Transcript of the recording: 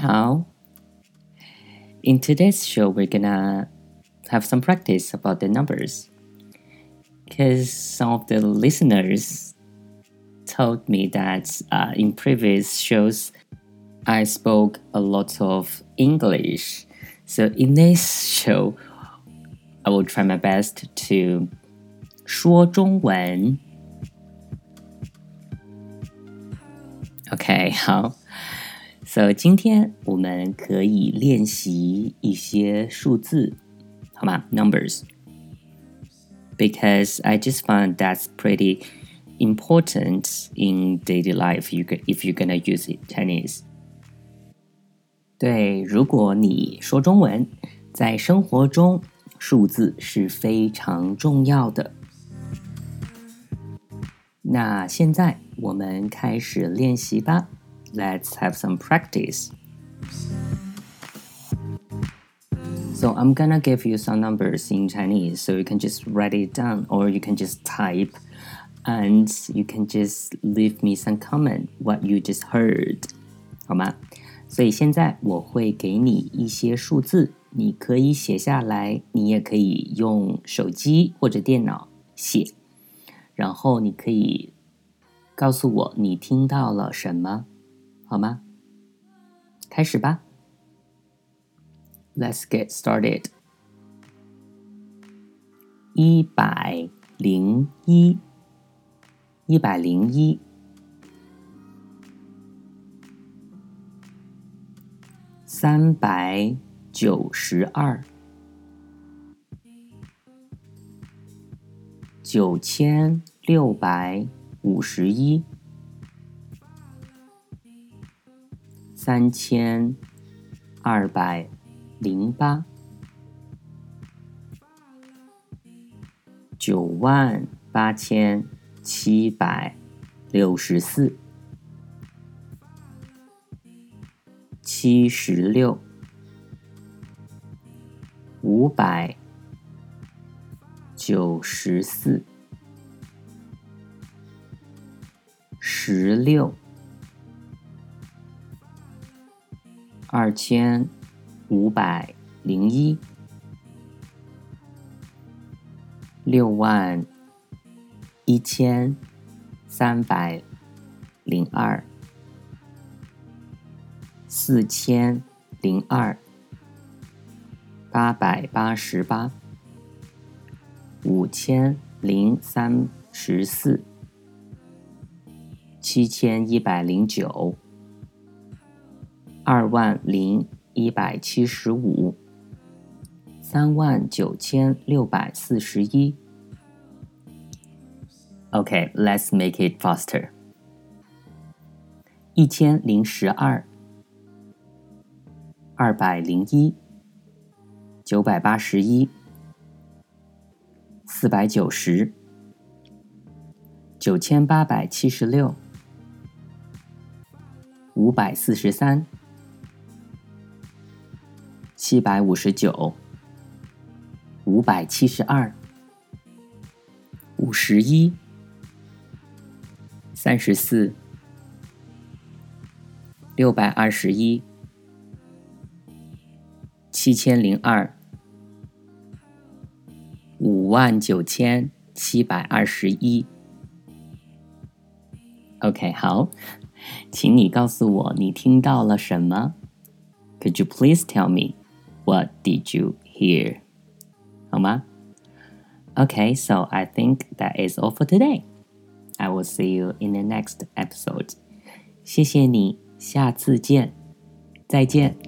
好。In today's show, we're gonna have some practice about the numbers. Because some of the listeners told me that uh, in previous shows, I spoke a lot of English. So in this show, I will try my best to 说中文。OK，好。 So 今天我们可以练习一些数字，好吗？Numbers。Because I just found that's pretty important in daily life. You if you're gonna use it Chinese. 对，如果你说中文，在生活中数字是非常重要的。那现在我们开始练习吧。 Let's have some practice. So I'm gonna give you some numbers in Chinese, so you can just write it down, or you can just type, and you can just leave me some comment what you just heard. 好吗？所以现在我会给你一些数字，你可以写下来，你也可以用手机或者电脑写，然后你可以告诉我你听到了什么， 好吗？开始吧，Let's get started。一百零一，一百零一。三百九十二，九千六百五十一，三千二百零八，九万八千七百六十四。七十六，五百九十四，十六，二千五百零一，六万一千三百零二。四千零二，八百八十八，五千零三十四，七千一百零九，二万零一百七十五，三万九千六百四十一。OK，let's make it faster. 一千零十二。二百零一，九百八十一，四百九十，九千八百七十六，五百四十三，七百五十九，五百七十二，五十一，三十四，六百二十一。七千零二，五万九千七百二十一。OK，好，请你告诉我你听到了什么？Could you please tell me what did you hear？好吗？Okay，so I think that is all for today. I will see you in the next episode. 谢谢你，下次见，再见。